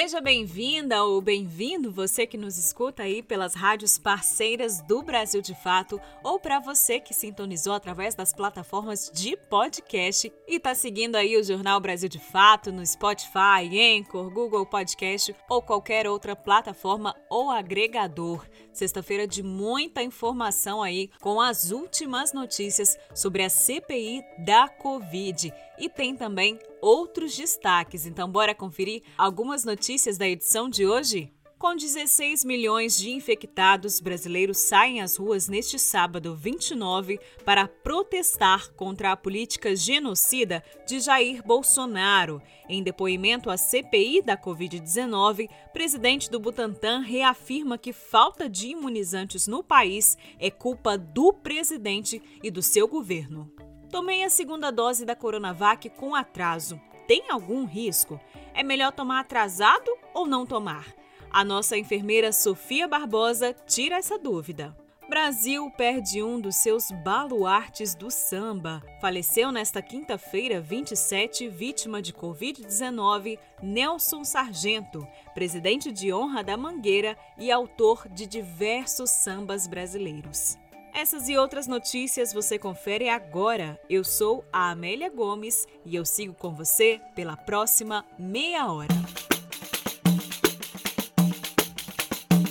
Seja bem-vinda ou bem-vindo você que nos escuta aí pelas rádios parceiras do Brasil de Fato ou para você que sintonizou através das plataformas de podcast e está seguindo aí o Jornal Brasil de Fato no Spotify, Anchor, Google Podcast ou qualquer outra plataforma ou agregador. Sexta-feira de muita informação aí com as últimas notícias sobre a CPI da Covid e tem também outros destaques. Então, bora conferir algumas notícias da edição de hoje? Com 16 milhões de infectados, brasileiros saem às ruas neste sábado 29 para protestar contra a política genocida de Jair Bolsonaro. Em depoimento à CPI da Covid-19, presidente do Butantan reafirma que falta de imunizantes no país é culpa do presidente e do seu governo. Tomei a segunda dose da Coronavac com atraso. Tem algum risco? É melhor tomar atrasado ou não tomar? A nossa enfermeira Sofia Barbosa tira essa dúvida. Brasil perde um dos seus baluartes do samba. Faleceu nesta quinta-feira, 27, vítima de Covid-19, Nelson Sargento, presidente de honra da Mangueira e autor de diversos sambas brasileiros. Essas e outras notícias você confere agora. Eu sou a Amélia Gomes e eu sigo com você pela próxima meia hora.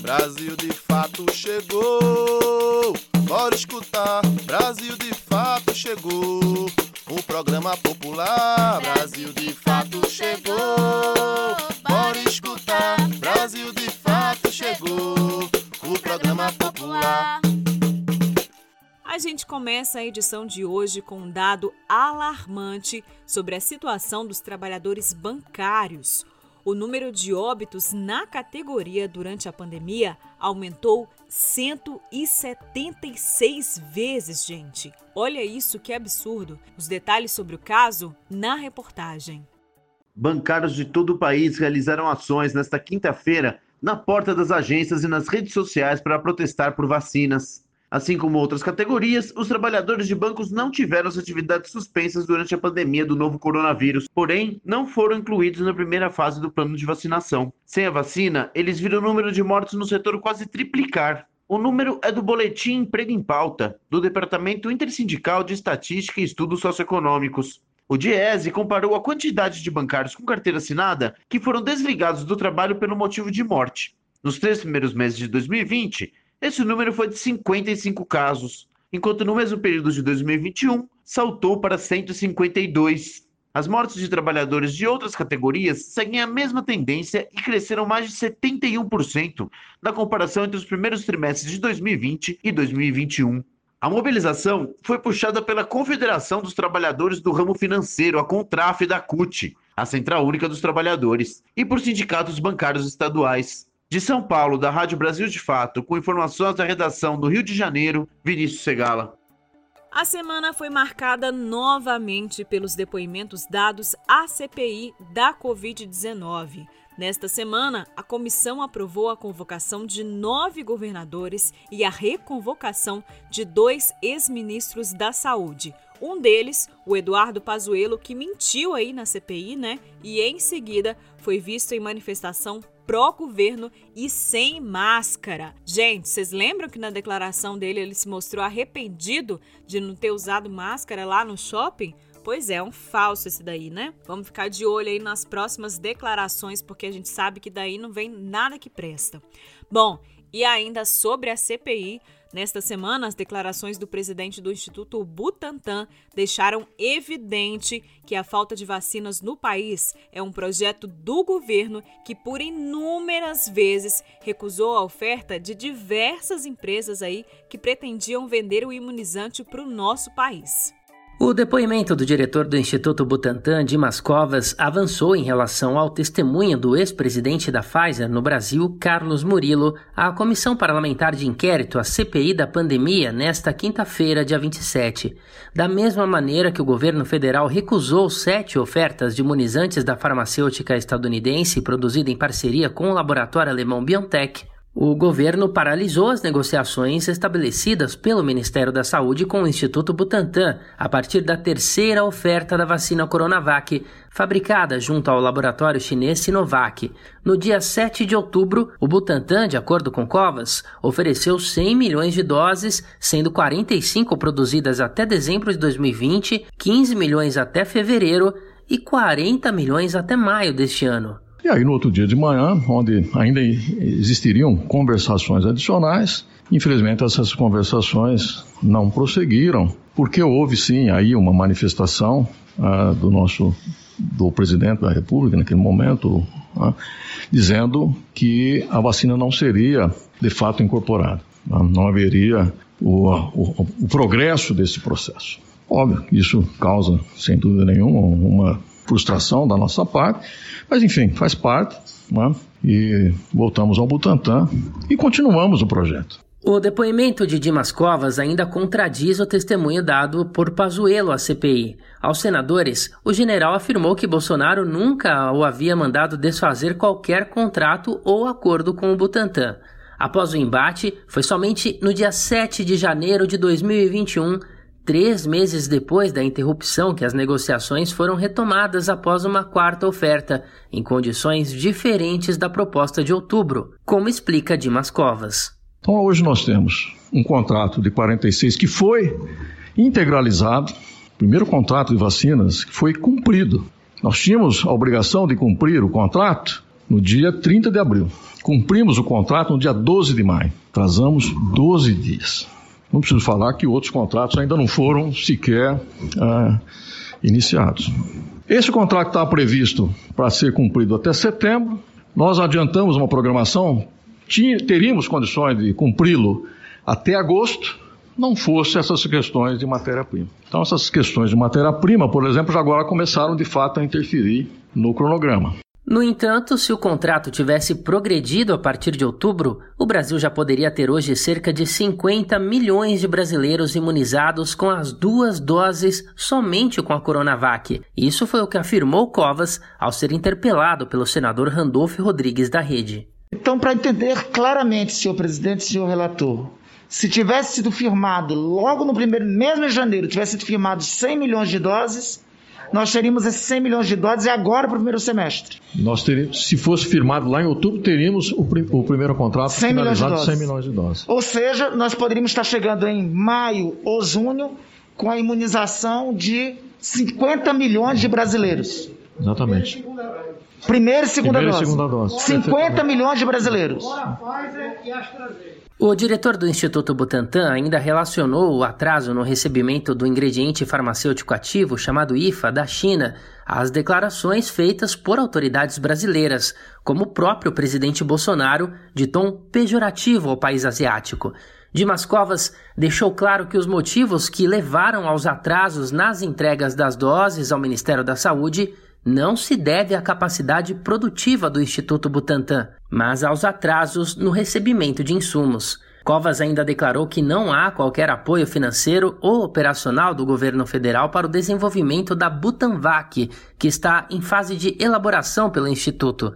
Brasil de fato chegou. Bora escutar. Brasil de fato chegou. O programa popular. Brasil de fato chegou. Bora escutar. Brasil de fato chegou. A gente começa a edição de hoje com um dado alarmante sobre a situação dos trabalhadores bancários. O número de óbitos na categoria durante a pandemia aumentou 176 vezes, gente. Olha isso que absurdo. Os detalhes sobre o caso na reportagem. Bancários de todo o país realizaram ações nesta quinta-feira na porta das agências e nas redes sociais para protestar por vacinas. Assim como outras categorias, os trabalhadores de bancos não tiveram as atividades suspensas durante a pandemia do novo coronavírus, porém, não foram incluídos na primeira fase do plano de vacinação. Sem a vacina, eles viram o número de mortos no setor quase triplicar. O número é do Boletim Emprego em Pauta, do Departamento Intersindical de Estatística e Estudos Socioeconômicos. O Diese comparou a quantidade de bancários com carteira assinada que foram desligados do trabalho pelo motivo de morte. Nos três primeiros meses de 2020, esse número foi de 55 casos, enquanto no mesmo período de 2021 saltou para 152. As mortes de trabalhadores de outras categorias seguem a mesma tendência e cresceram mais de 71% na comparação entre os primeiros trimestres de 2020 e 2021. A mobilização foi puxada pela Confederação dos Trabalhadores do Ramo Financeiro, a Contraf da CUT, a Central Única dos Trabalhadores, e por sindicatos bancários estaduais. De São Paulo, da Rádio Brasil de Fato, com informações da redação do Rio de Janeiro, Vinícius Segala. A semana foi marcada novamente pelos depoimentos dados à CPI da Covid-19. Nesta semana, a comissão aprovou a convocação de nove governadores e a reconvocação de dois ex-ministros da Saúde. Um deles, o Eduardo Pazuello, que mentiu aí na CPI, né? E em seguida foi visto em manifestação pró-governo e sem máscara. Gente, vocês lembram que na declaração dele ele se mostrou arrependido de não ter usado máscara lá no shopping? Pois é, um falso esse daí, né? Vamos ficar de olho aí nas próximas declarações, porque a gente sabe que daí não vem nada que presta. Bom, e ainda sobre a CPI, Nesta semana, as declarações do presidente do Instituto Butantan deixaram evidente que a falta de vacinas no país é um projeto do governo que, por inúmeras vezes, recusou a oferta de diversas empresas aí que pretendiam vender o imunizante para o nosso país. O depoimento do diretor do Instituto Butantan, Dimas Covas, avançou em relação ao testemunho do ex-presidente da Pfizer no Brasil, Carlos Murilo, à Comissão Parlamentar de Inquérito, a CPI da pandemia, nesta quinta-feira, dia 27. Da mesma maneira que o governo federal recusou sete ofertas de imunizantes da farmacêutica estadunidense produzida em parceria com o laboratório alemão BioNTech, o governo paralisou as negociações estabelecidas pelo Ministério da Saúde com o Instituto Butantan a partir da terceira oferta da vacina Coronavac, fabricada junto ao laboratório chinês Sinovac. No dia 7 de outubro, o Butantan, de acordo com Covas, ofereceu 100 milhões de doses, sendo 45 produzidas até dezembro de 2020, 15 milhões até fevereiro e 40 milhões até maio deste ano. E aí, no outro dia de manhã, onde ainda existiriam conversações adicionais, infelizmente essas conversações não prosseguiram, porque houve sim aí uma manifestação ah, do nosso do presidente da República naquele momento, ah, dizendo que a vacina não seria de fato incorporada, ah, não haveria o, o, o progresso desse processo. Óbvio isso causa, sem dúvida nenhuma, uma frustração da nossa parte, mas enfim, faz parte, né? e voltamos ao Butantan e continuamos o projeto. O depoimento de Dimas Covas ainda contradiz o testemunho dado por Pazuello à CPI. Aos senadores, o general afirmou que Bolsonaro nunca o havia mandado desfazer qualquer contrato ou acordo com o Butantan. Após o embate, foi somente no dia 7 de janeiro de 2021 três meses depois da interrupção que as negociações foram retomadas após uma quarta oferta, em condições diferentes da proposta de outubro, como explica Dimas Covas. Então, hoje nós temos um contrato de 46 que foi integralizado, primeiro contrato de vacinas que foi cumprido. Nós tínhamos a obrigação de cumprir o contrato no dia 30 de abril. Cumprimos o contrato no dia 12 de maio. Atrasamos 12 dias. Não preciso falar que outros contratos ainda não foram sequer ah, iniciados. Esse contrato está previsto para ser cumprido até setembro. Nós adiantamos uma programação, teríamos condições de cumpri-lo até agosto, não fosse essas questões de matéria-prima. Então, essas questões de matéria-prima, por exemplo, já agora começaram de fato a interferir no cronograma. No entanto, se o contrato tivesse progredido a partir de outubro, o Brasil já poderia ter hoje cerca de 50 milhões de brasileiros imunizados com as duas doses somente com a Coronavac. Isso foi o que afirmou Covas ao ser interpelado pelo senador Randolfo Rodrigues da Rede. Então, para entender claramente, senhor presidente, senhor relator, se tivesse sido firmado logo no primeiro, mesmo em janeiro, tivesse sido firmado 100 milhões de doses, nós teríamos esses 100 milhões de doses agora para o primeiro semestre. Nós teríamos, se fosse firmado lá em outubro, teríamos o, o primeiro contrato 100 finalizado milhões de 100 milhões de doses. Ou seja, nós poderíamos estar chegando em maio ou junho com a imunização de 50 milhões de brasileiros. Exatamente. Primeira e segunda Primeira dose. E segunda dose. 50 milhões de brasileiros. O diretor do Instituto Butantan ainda relacionou o atraso no recebimento do ingrediente farmacêutico ativo chamado IFA da China às declarações feitas por autoridades brasileiras, como o próprio presidente Bolsonaro, de tom pejorativo ao país asiático. Dimas Covas deixou claro que os motivos que levaram aos atrasos nas entregas das doses ao Ministério da Saúde não se deve à capacidade produtiva do Instituto Butantan, mas aos atrasos no recebimento de insumos. Covas ainda declarou que não há qualquer apoio financeiro ou operacional do governo federal para o desenvolvimento da Butanvac, que está em fase de elaboração pelo Instituto.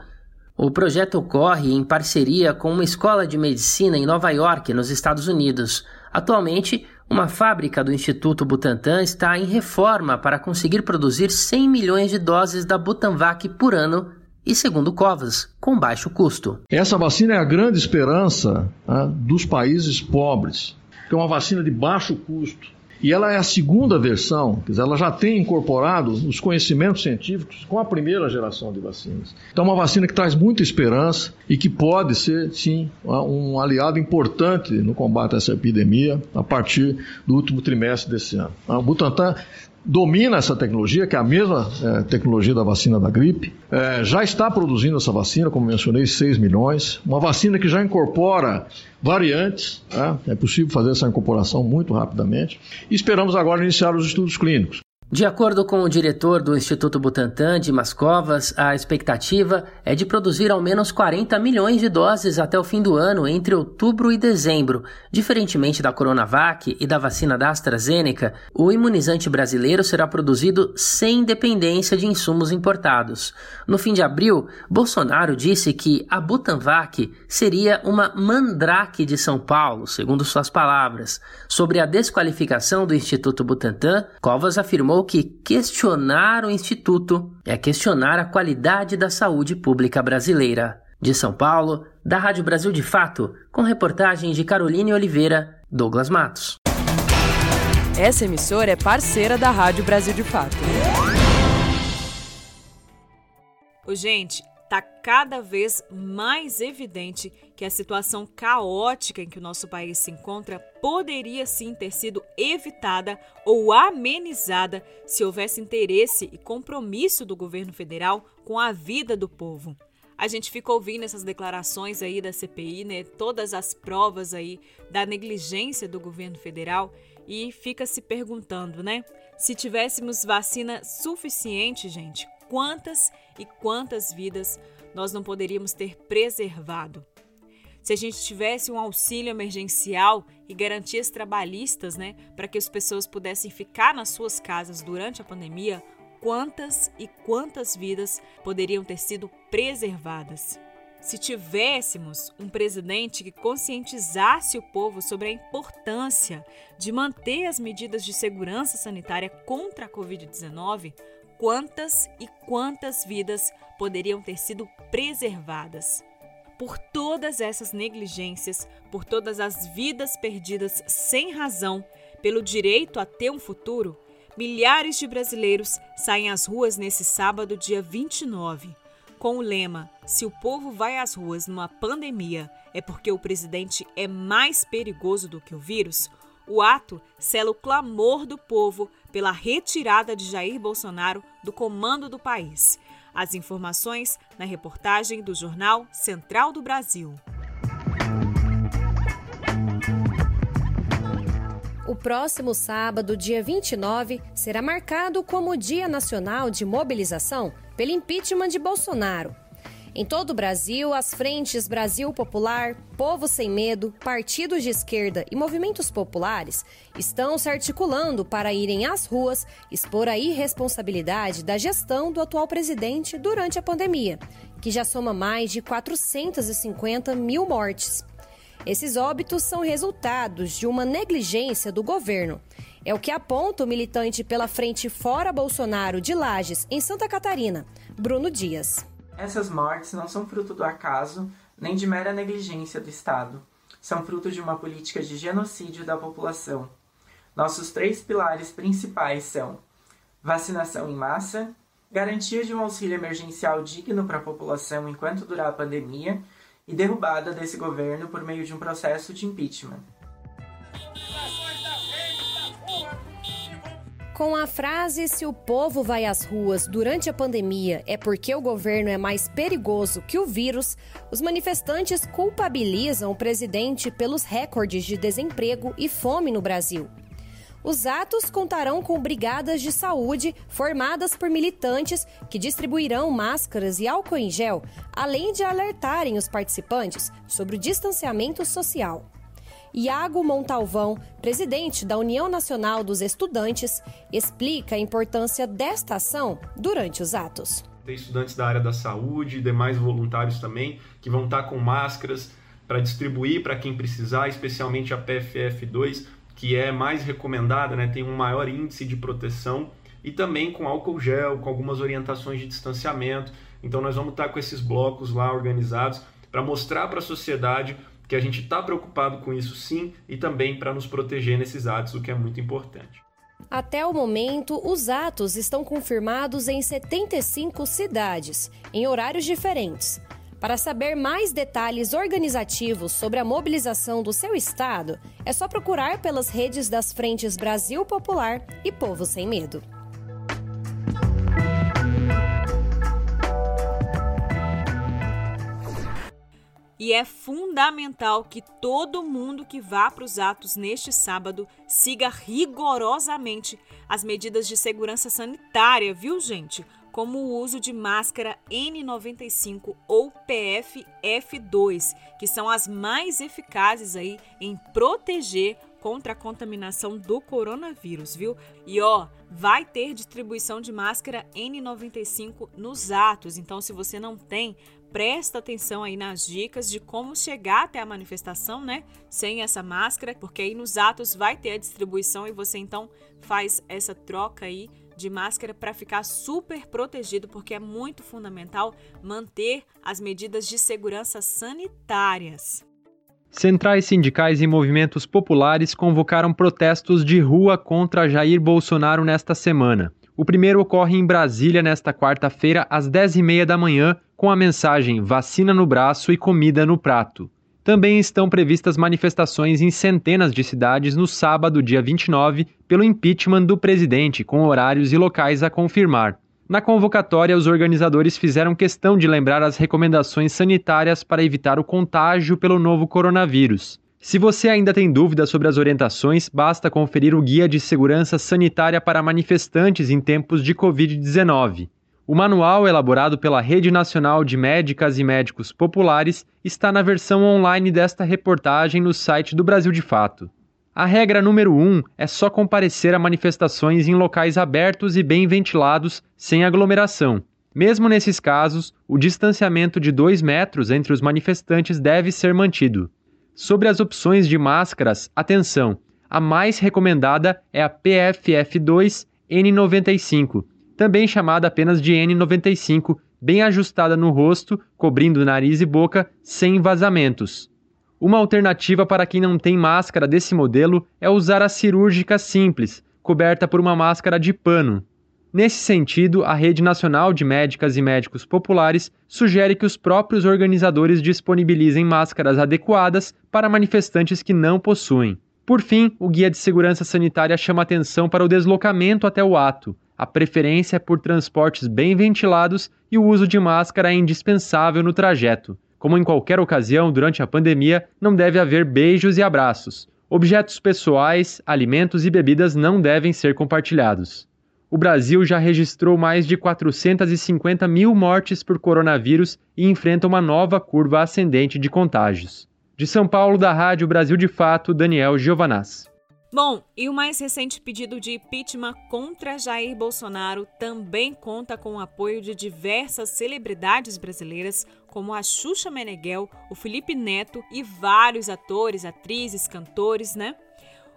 O projeto ocorre em parceria com uma escola de medicina em Nova York, nos Estados Unidos. Atualmente, uma fábrica do Instituto Butantan está em reforma para conseguir produzir 100 milhões de doses da Butanvac por ano e, segundo Covas, com baixo custo. Essa vacina é a grande esperança né, dos países pobres, que é uma vacina de baixo custo e ela é a segunda versão, quer dizer, ela já tem incorporado os conhecimentos científicos com a primeira geração de vacinas. Então, é uma vacina que traz muita esperança e que pode ser, sim, um aliado importante no combate a essa epidemia a partir do último trimestre desse ano. O Butantan domina essa tecnologia, que é a mesma é, tecnologia da vacina da gripe, é, já está produzindo essa vacina, como mencionei, 6 milhões, uma vacina que já incorpora variantes, é, é possível fazer essa incorporação muito rapidamente, e esperamos agora iniciar os estudos clínicos. De acordo com o diretor do Instituto Butantan, Dimas Covas, a expectativa é de produzir ao menos 40 milhões de doses até o fim do ano, entre outubro e dezembro. Diferentemente da Coronavac e da vacina da AstraZeneca, o imunizante brasileiro será produzido sem dependência de insumos importados. No fim de abril, Bolsonaro disse que a Butanvac seria uma mandrake de São Paulo, segundo suas palavras. Sobre a desqualificação do Instituto Butantan, Covas afirmou que questionar o Instituto é questionar a qualidade da saúde pública brasileira. De São Paulo, da Rádio Brasil de Fato, com reportagem de Caroline Oliveira, Douglas Matos. Essa emissora é parceira da Rádio Brasil de Fato. Ô, gente, está cada vez mais evidente que a situação caótica em que o nosso país se encontra poderia sim ter sido evitada ou amenizada se houvesse interesse e compromisso do governo federal com a vida do povo. A gente fica ouvindo essas declarações aí da CPI, né? Todas as provas aí da negligência do governo federal e fica se perguntando, né? Se tivéssemos vacina suficiente, gente, quantas e quantas vidas nós não poderíamos ter preservado. Se a gente tivesse um auxílio emergencial e garantias trabalhistas, né, para que as pessoas pudessem ficar nas suas casas durante a pandemia, quantas e quantas vidas poderiam ter sido preservadas? Se tivéssemos um presidente que conscientizasse o povo sobre a importância de manter as medidas de segurança sanitária contra a Covid-19, quantas e quantas vidas poderiam ter sido preservadas. Por todas essas negligências, por todas as vidas perdidas sem razão, pelo direito a ter um futuro, milhares de brasileiros saem às ruas nesse sábado, dia 29, com o lema: Se o povo vai às ruas numa pandemia é porque o presidente é mais perigoso do que o vírus. O ato sela o clamor do povo pela retirada de Jair Bolsonaro do comando do país. As informações na reportagem do Jornal Central do Brasil. O próximo sábado, dia 29, será marcado como Dia Nacional de Mobilização pelo impeachment de Bolsonaro. Em todo o Brasil, as frentes Brasil Popular, Povo Sem Medo, partidos de esquerda e movimentos populares estão se articulando para irem às ruas expor a irresponsabilidade da gestão do atual presidente durante a pandemia, que já soma mais de 450 mil mortes. Esses óbitos são resultados de uma negligência do governo. É o que aponta o militante pela Frente Fora Bolsonaro de Lages, em Santa Catarina, Bruno Dias. Essas mortes não são fruto do acaso nem de mera negligência do Estado. São fruto de uma política de genocídio da população. Nossos três pilares principais são vacinação em massa, garantia de um auxílio emergencial digno para a população enquanto durar a pandemia e derrubada desse governo por meio de um processo de impeachment. Com a frase se o povo vai às ruas durante a pandemia é porque o governo é mais perigoso que o vírus, os manifestantes culpabilizam o presidente pelos recordes de desemprego e fome no Brasil. Os atos contarão com brigadas de saúde formadas por militantes que distribuirão máscaras e álcool em gel, além de alertarem os participantes sobre o distanciamento social. Iago Montalvão, presidente da União Nacional dos Estudantes, explica a importância desta ação durante os atos. Tem estudantes da área da saúde, demais voluntários também, que vão estar com máscaras para distribuir para quem precisar, especialmente a PFF2, que é mais recomendada, né? tem um maior índice de proteção, e também com álcool gel, com algumas orientações de distanciamento. Então nós vamos estar com esses blocos lá organizados para mostrar para a sociedade que a gente está preocupado com isso sim e também para nos proteger nesses atos, o que é muito importante. Até o momento, os atos estão confirmados em 75 cidades, em horários diferentes. Para saber mais detalhes organizativos sobre a mobilização do seu estado, é só procurar pelas redes das frentes Brasil Popular e Povo Sem Medo. E é fundamental que todo mundo que vá para os atos neste sábado siga rigorosamente as medidas de segurança sanitária, viu, gente? Como o uso de máscara N95 ou PFF2, que são as mais eficazes aí em proteger contra a contaminação do coronavírus, viu? E ó, vai ter distribuição de máscara N95 nos atos, então se você não tem, presta atenção aí nas dicas de como chegar até a manifestação, né? Sem essa máscara, porque aí nos atos vai ter a distribuição e você então faz essa troca aí de máscara para ficar super protegido, porque é muito fundamental manter as medidas de segurança sanitárias. Centrais sindicais e movimentos populares convocaram protestos de rua contra Jair Bolsonaro nesta semana. O primeiro ocorre em Brasília nesta quarta-feira, às 10h30 da manhã, com a mensagem Vacina no braço e comida no prato. Também estão previstas manifestações em centenas de cidades no sábado, dia 29, pelo impeachment do presidente, com horários e locais a confirmar. Na convocatória, os organizadores fizeram questão de lembrar as recomendações sanitárias para evitar o contágio pelo novo coronavírus. Se você ainda tem dúvidas sobre as orientações, basta conferir o Guia de Segurança Sanitária para Manifestantes em Tempos de Covid-19. O manual, elaborado pela Rede Nacional de Médicas e Médicos Populares, está na versão online desta reportagem no site do Brasil de Fato. A regra número 1 um é só comparecer a manifestações em locais abertos e bem ventilados, sem aglomeração. Mesmo nesses casos, o distanciamento de 2 metros entre os manifestantes deve ser mantido. Sobre as opções de máscaras, atenção! A mais recomendada é a PFF2 N95, também chamada apenas de N95, bem ajustada no rosto, cobrindo nariz e boca, sem vazamentos. Uma alternativa para quem não tem máscara desse modelo é usar a cirúrgica simples, coberta por uma máscara de pano. Nesse sentido, a Rede Nacional de Médicas e Médicos Populares sugere que os próprios organizadores disponibilizem máscaras adequadas para manifestantes que não possuem. Por fim, o Guia de Segurança Sanitária chama atenção para o deslocamento até o ato. A preferência é por transportes bem ventilados e o uso de máscara é indispensável no trajeto. Como em qualquer ocasião durante a pandemia, não deve haver beijos e abraços. Objetos pessoais, alimentos e bebidas não devem ser compartilhados. O Brasil já registrou mais de 450 mil mortes por coronavírus e enfrenta uma nova curva ascendente de contágios. De São Paulo, da Rádio Brasil de Fato, Daniel Giovanaz. Bom, e o mais recente pedido de impeachment contra Jair Bolsonaro também conta com o apoio de diversas celebridades brasileiras, como a Xuxa Meneghel, o Felipe Neto e vários atores, atrizes, cantores, né?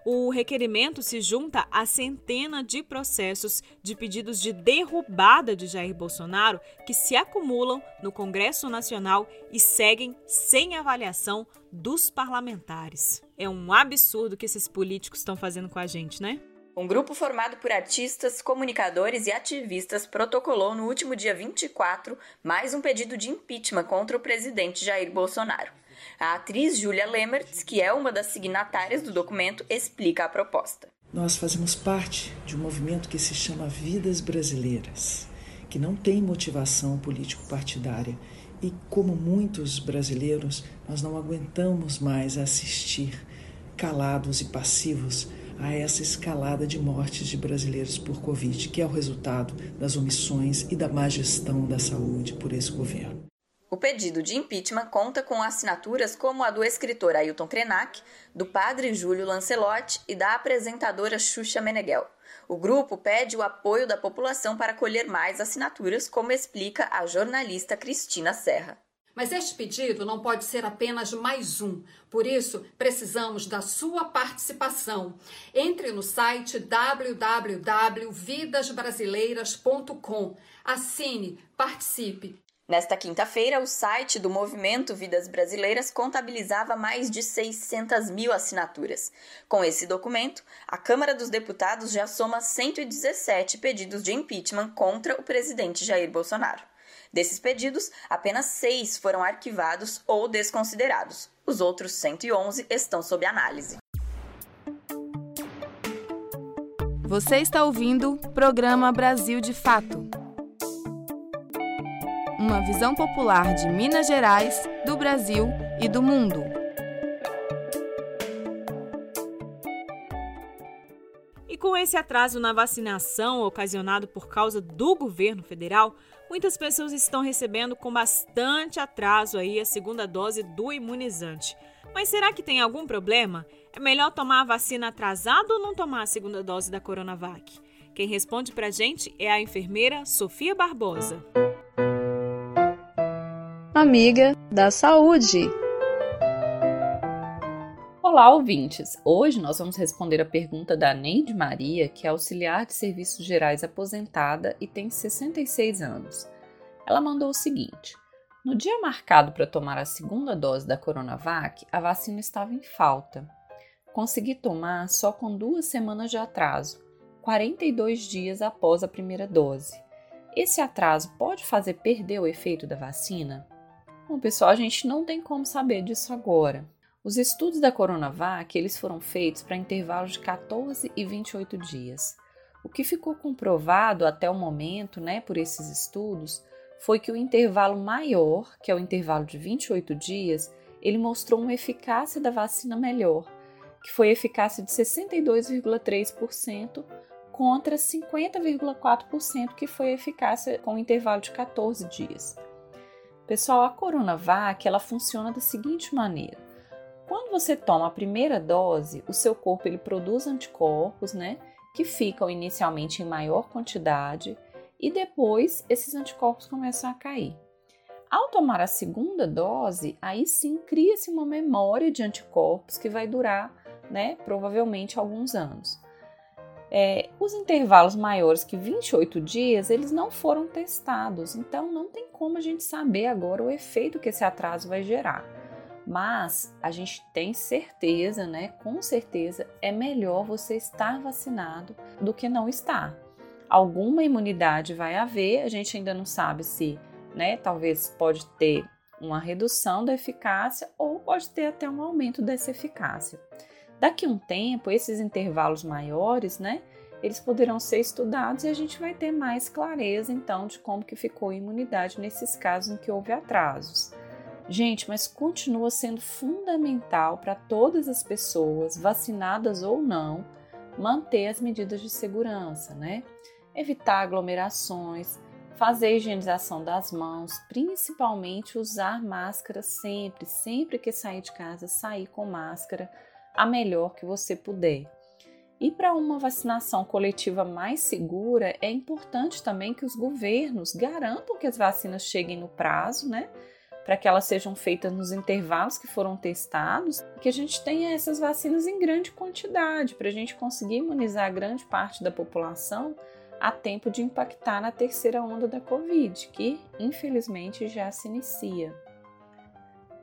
O requerimento se junta a centena de processos de pedidos de derrubada de Jair Bolsonaro que se acumulam no Congresso Nacional e seguem sem avaliação dos parlamentares. É um absurdo que esses políticos estão fazendo com a gente, né? Um grupo formado por artistas, comunicadores e ativistas protocolou no último dia 24 mais um pedido de impeachment contra o presidente Jair Bolsonaro. A atriz Julia Lemertz, que é uma das signatárias do documento, explica a proposta. Nós fazemos parte de um movimento que se chama Vidas Brasileiras, que não tem motivação político-partidária. E como muitos brasileiros, nós não aguentamos mais assistir calados e passivos a essa escalada de mortes de brasileiros por Covid, que é o resultado das omissões e da má gestão da saúde por esse governo. O pedido de impeachment conta com assinaturas como a do escritor Ailton Krenak, do padre Júlio Lancelotti e da apresentadora Xuxa Meneghel. O grupo pede o apoio da população para colher mais assinaturas, como explica a jornalista Cristina Serra. Mas este pedido não pode ser apenas mais um. Por isso, precisamos da sua participação. Entre no site www.vidasbrasileiras.com. Assine, participe. Nesta quinta-feira, o site do Movimento Vidas Brasileiras contabilizava mais de 600 mil assinaturas. Com esse documento, a Câmara dos Deputados já soma 117 pedidos de impeachment contra o presidente Jair Bolsonaro. Desses pedidos, apenas seis foram arquivados ou desconsiderados. Os outros 111 estão sob análise. Você está ouvindo o programa Brasil de Fato uma visão popular de Minas Gerais, do Brasil e do mundo. E com esse atraso na vacinação ocasionado por causa do governo federal, muitas pessoas estão recebendo com bastante atraso aí a segunda dose do imunizante. Mas será que tem algum problema? É melhor tomar a vacina atrasada ou não tomar a segunda dose da Coronavac? Quem responde pra gente é a enfermeira Sofia Barbosa. Amiga da saúde. Olá, ouvintes! Hoje nós vamos responder a pergunta da Neide Maria, que é auxiliar de serviços gerais aposentada e tem 66 anos. Ela mandou o seguinte: No dia marcado para tomar a segunda dose da Coronavac, a vacina estava em falta. Consegui tomar só com duas semanas de atraso, 42 dias após a primeira dose. Esse atraso pode fazer perder o efeito da vacina? Bom, pessoal, a gente não tem como saber disso agora. Os estudos da Coronavac eles foram feitos para intervalos de 14 e 28 dias. O que ficou comprovado até o momento, né, por esses estudos, foi que o intervalo maior, que é o intervalo de 28 dias, ele mostrou uma eficácia da vacina melhor, que foi eficácia de 62,3% contra 50,4% que foi eficácia com intervalo de 14 dias. Pessoal, a Coronavac ela funciona da seguinte maneira: quando você toma a primeira dose, o seu corpo ele produz anticorpos, né, que ficam inicialmente em maior quantidade e depois esses anticorpos começam a cair. Ao tomar a segunda dose, aí sim cria-se uma memória de anticorpos que vai durar, né, provavelmente alguns anos. É, os intervalos maiores que 28 dias, eles não foram testados, então não tem como a gente saber agora o efeito que esse atraso vai gerar. Mas a gente tem certeza, né? Com certeza é melhor você estar vacinado do que não estar. Alguma imunidade vai haver, a gente ainda não sabe se, né? Talvez pode ter uma redução da eficácia ou pode ter até um aumento dessa eficácia. Daqui um tempo, esses intervalos maiores, né? Eles poderão ser estudados e a gente vai ter mais clareza então de como que ficou a imunidade nesses casos em que houve atrasos. Gente, mas continua sendo fundamental para todas as pessoas, vacinadas ou não, manter as medidas de segurança, né? Evitar aglomerações, fazer a higienização das mãos, principalmente usar máscara sempre, sempre que sair de casa, sair com máscara a melhor que você puder. E para uma vacinação coletiva mais segura, é importante também que os governos garantam que as vacinas cheguem no prazo, né? para que elas sejam feitas nos intervalos que foram testados, que a gente tenha essas vacinas em grande quantidade, para a gente conseguir imunizar grande parte da população a tempo de impactar na terceira onda da Covid, que infelizmente já se inicia.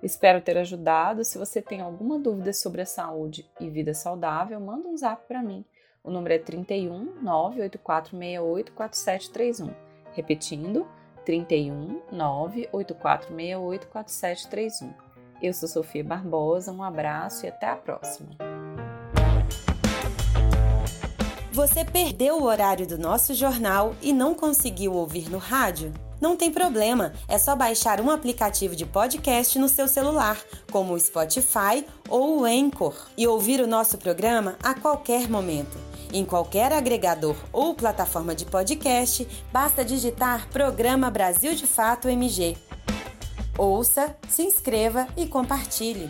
Espero ter ajudado. Se você tem alguma dúvida sobre a saúde e vida saudável, manda um zap para mim. O número é 31 98468 4731. Repetindo, 31 98468 4731. Eu sou Sofia Barbosa, um abraço e até a próxima. Você perdeu o horário do nosso jornal e não conseguiu ouvir no rádio? Não tem problema, é só baixar um aplicativo de podcast no seu celular, como o Spotify ou o Anchor, e ouvir o nosso programa a qualquer momento. Em qualquer agregador ou plataforma de podcast, basta digitar Programa Brasil de Fato MG. Ouça, se inscreva e compartilhe.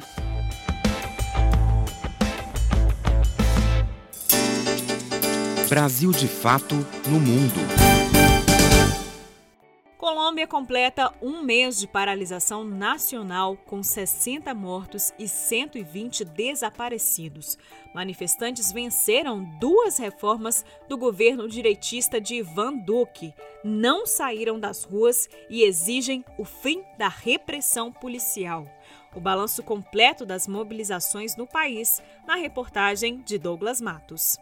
Brasil de Fato no Mundo. Colômbia completa um mês de paralisação nacional com 60 mortos e 120 desaparecidos. Manifestantes venceram duas reformas do governo direitista de Ivan Duque, não saíram das ruas e exigem o fim da repressão policial. O balanço completo das mobilizações no país, na reportagem de Douglas Matos.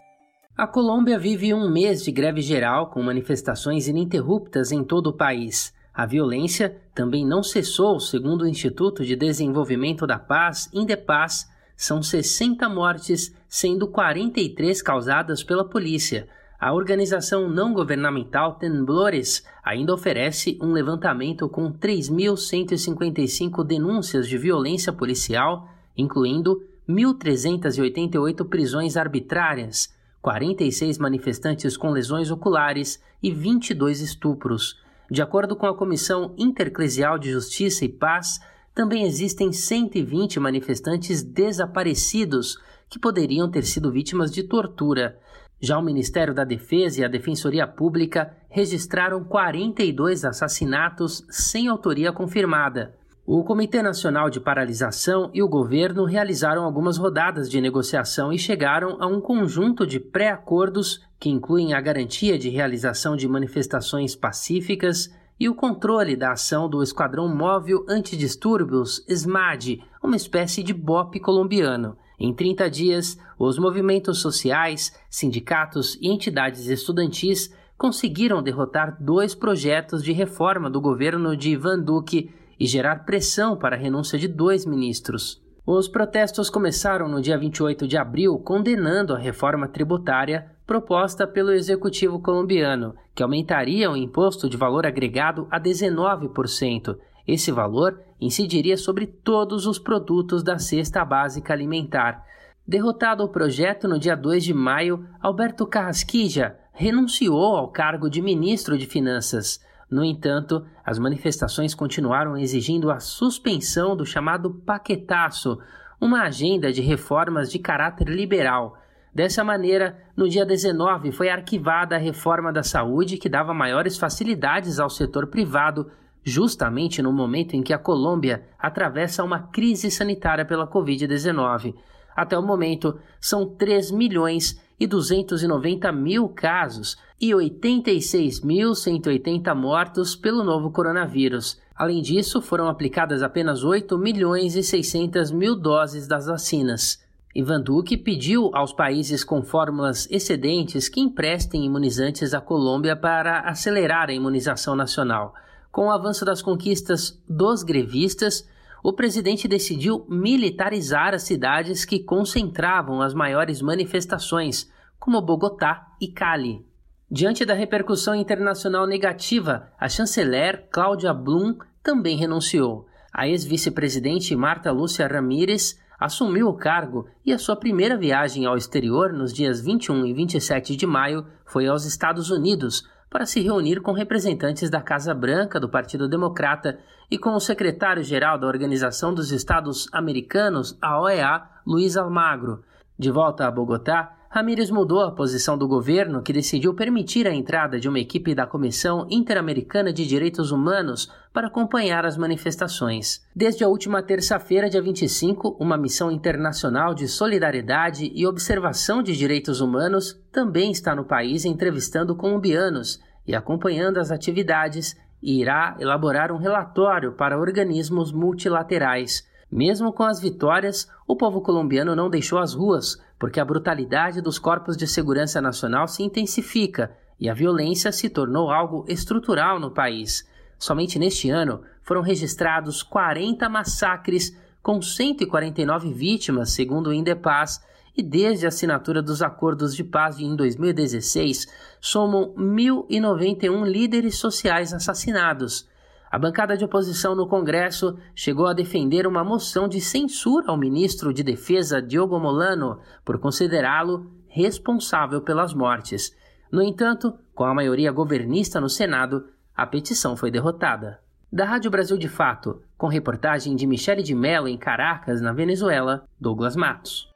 A Colômbia vive um mês de greve geral com manifestações ininterruptas em todo o país. A violência também não cessou, segundo o Instituto de Desenvolvimento da Paz, Indepaz, são 60 mortes, sendo 43 causadas pela polícia. a organização não governamental Temblores ainda oferece um levantamento com 3.155 denúncias de violência policial, incluindo 1.388 prisões arbitrárias, 46 manifestantes com lesões oculares e 22 estupros. De acordo com a Comissão Interclesial de Justiça e Paz, também existem 120 manifestantes desaparecidos que poderiam ter sido vítimas de tortura. Já o Ministério da Defesa e a Defensoria Pública registraram 42 assassinatos sem autoria confirmada. O Comitê Nacional de Paralisação e o governo realizaram algumas rodadas de negociação e chegaram a um conjunto de pré-acordos que incluem a garantia de realização de manifestações pacíficas e o controle da ação do Esquadrão Móvel Antidistúrbios SMAD, uma espécie de BOP colombiano. Em 30 dias, os movimentos sociais, sindicatos e entidades estudantis conseguiram derrotar dois projetos de reforma do governo de Ivan Duque e gerar pressão para a renúncia de dois ministros. Os protestos começaram no dia 28 de abril, condenando a reforma tributária proposta pelo executivo colombiano, que aumentaria o imposto de valor agregado a 19%. Esse valor incidiria sobre todos os produtos da cesta básica alimentar. Derrotado o projeto no dia 2 de maio, Alberto Carrasquija renunciou ao cargo de ministro de Finanças. No entanto, as manifestações continuaram exigindo a suspensão do chamado paquetaço, uma agenda de reformas de caráter liberal. Dessa maneira, no dia 19 foi arquivada a reforma da saúde que dava maiores facilidades ao setor privado, justamente no momento em que a Colômbia atravessa uma crise sanitária pela Covid-19. Até o momento, são 3 milhões e 290 mil casos e 86.180 mortos pelo novo coronavírus. Além disso, foram aplicadas apenas 8 milhões e 600 mil doses das vacinas. Ivan Duque pediu aos países com fórmulas excedentes que emprestem imunizantes à Colômbia para acelerar a imunização nacional. Com o avanço das conquistas dos grevistas, o presidente decidiu militarizar as cidades que concentravam as maiores manifestações, como Bogotá e Cali. Diante da repercussão internacional negativa, a chanceler Cláudia Blum também renunciou. A ex-vice-presidente Marta Lúcia Ramírez assumiu o cargo e a sua primeira viagem ao exterior nos dias 21 e 27 de maio foi aos Estados Unidos para se reunir com representantes da Casa Branca do Partido Democrata e com o secretário-geral da Organização dos Estados Americanos, a OEA, Luiz Almagro. De volta a Bogotá, Ramírez mudou a posição do governo, que decidiu permitir a entrada de uma equipe da Comissão Interamericana de Direitos Humanos para acompanhar as manifestações. Desde a última terça-feira, dia 25, uma missão internacional de solidariedade e observação de direitos humanos também está no país entrevistando colombianos e acompanhando as atividades e irá elaborar um relatório para organismos multilaterais. Mesmo com as vitórias, o povo colombiano não deixou as ruas, porque a brutalidade dos corpos de segurança nacional se intensifica e a violência se tornou algo estrutural no país. Somente neste ano foram registrados 40 massacres com 149 vítimas, segundo o Indepaz, e desde a assinatura dos acordos de paz em 2016, somam 1.091 líderes sociais assassinados. A bancada de oposição no Congresso chegou a defender uma moção de censura ao ministro de Defesa Diogo Molano por considerá-lo responsável pelas mortes. No entanto, com a maioria governista no Senado, a petição foi derrotada. Da Rádio Brasil de Fato, com reportagem de Michele de Mello em Caracas, na Venezuela, Douglas Matos.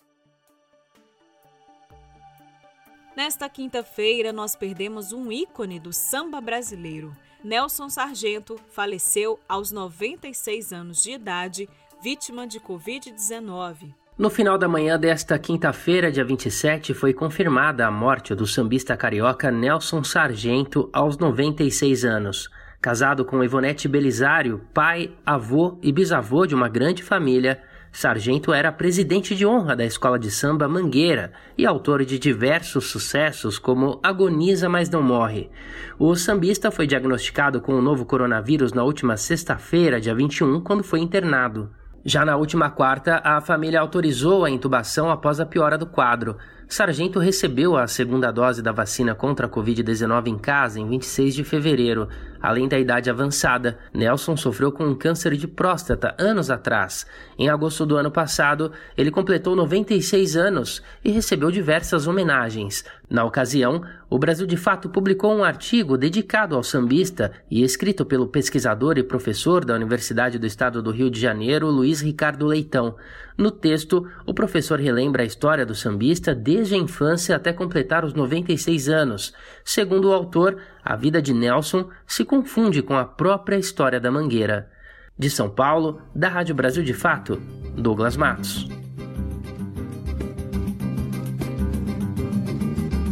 Nesta quinta-feira, nós perdemos um ícone do samba brasileiro. Nelson Sargento faleceu aos 96 anos de idade, vítima de Covid-19. No final da manhã desta quinta-feira, dia 27, foi confirmada a morte do sambista carioca Nelson Sargento aos 96 anos. Casado com Ivonete Belisário, pai, avô e bisavô de uma grande família, Sargento era presidente de honra da escola de samba Mangueira e autor de diversos sucessos como Agoniza Mas Não Morre. O sambista foi diagnosticado com o novo coronavírus na última sexta-feira, dia 21, quando foi internado. Já na última quarta, a família autorizou a intubação após a piora do quadro. Sargento recebeu a segunda dose da vacina contra a Covid-19 em casa em 26 de fevereiro. Além da idade avançada, Nelson sofreu com um câncer de próstata anos atrás. Em agosto do ano passado, ele completou 96 anos e recebeu diversas homenagens. Na ocasião, o Brasil de Fato publicou um artigo dedicado ao sambista e escrito pelo pesquisador e professor da Universidade do Estado do Rio de Janeiro, Luiz Ricardo Leitão. No texto, o professor relembra a história do sambista desde a infância até completar os 96 anos. Segundo o autor, a vida de Nelson se confunde com a própria história da Mangueira. De São Paulo, da Rádio Brasil de Fato, Douglas Matos.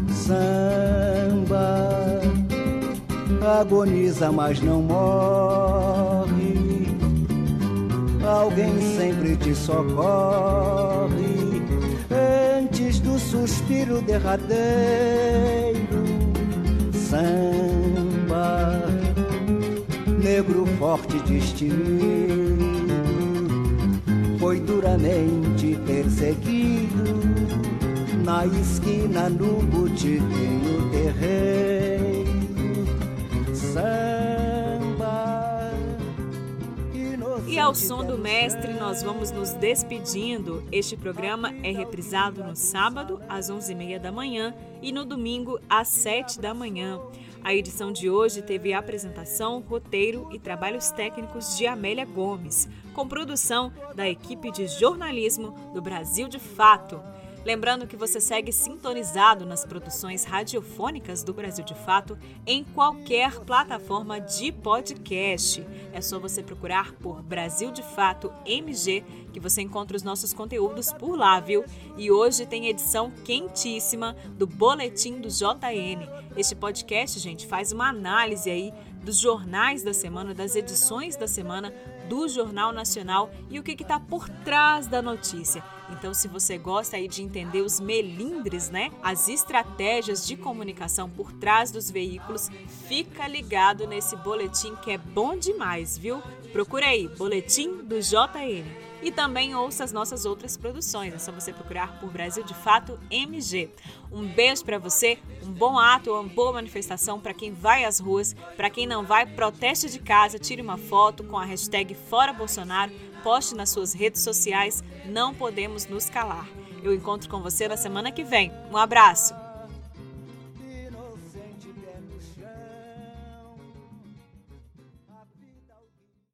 Samba agoniza, mas não morre alguém sempre te socorre antes do suspiro derradeiro. Samba, negro forte destemido, foi duramente perseguido na esquina no botiquinho terreiro. Ao som do mestre, nós vamos nos despedindo. Este programa é reprisado no sábado, às 11h30 da manhã, e no domingo, às 7 da manhã. A edição de hoje teve apresentação, roteiro e trabalhos técnicos de Amélia Gomes, com produção da equipe de jornalismo do Brasil de Fato. Lembrando que você segue sintonizado nas produções radiofônicas do Brasil de Fato em qualquer plataforma de podcast. É só você procurar por Brasil de Fato MG que você encontra os nossos conteúdos por lá, viu? E hoje tem edição quentíssima do Boletim do JN. Este podcast, gente, faz uma análise aí dos jornais da semana, das edições da semana do Jornal Nacional e o que está por trás da notícia. Então, se você gosta aí de entender os melindres, né, as estratégias de comunicação por trás dos veículos, fica ligado nesse boletim que é bom demais, viu? Procura aí, Boletim do JN. E também ouça as nossas outras produções. É só você procurar por Brasil de Fato MG. Um beijo para você, um bom ato, uma boa manifestação para quem vai às ruas. Para quem não vai, proteste de casa, tire uma foto com a hashtag Fora Bolsonaro, poste nas suas redes sociais. Não podemos nos calar. Eu encontro com você na semana que vem. Um abraço!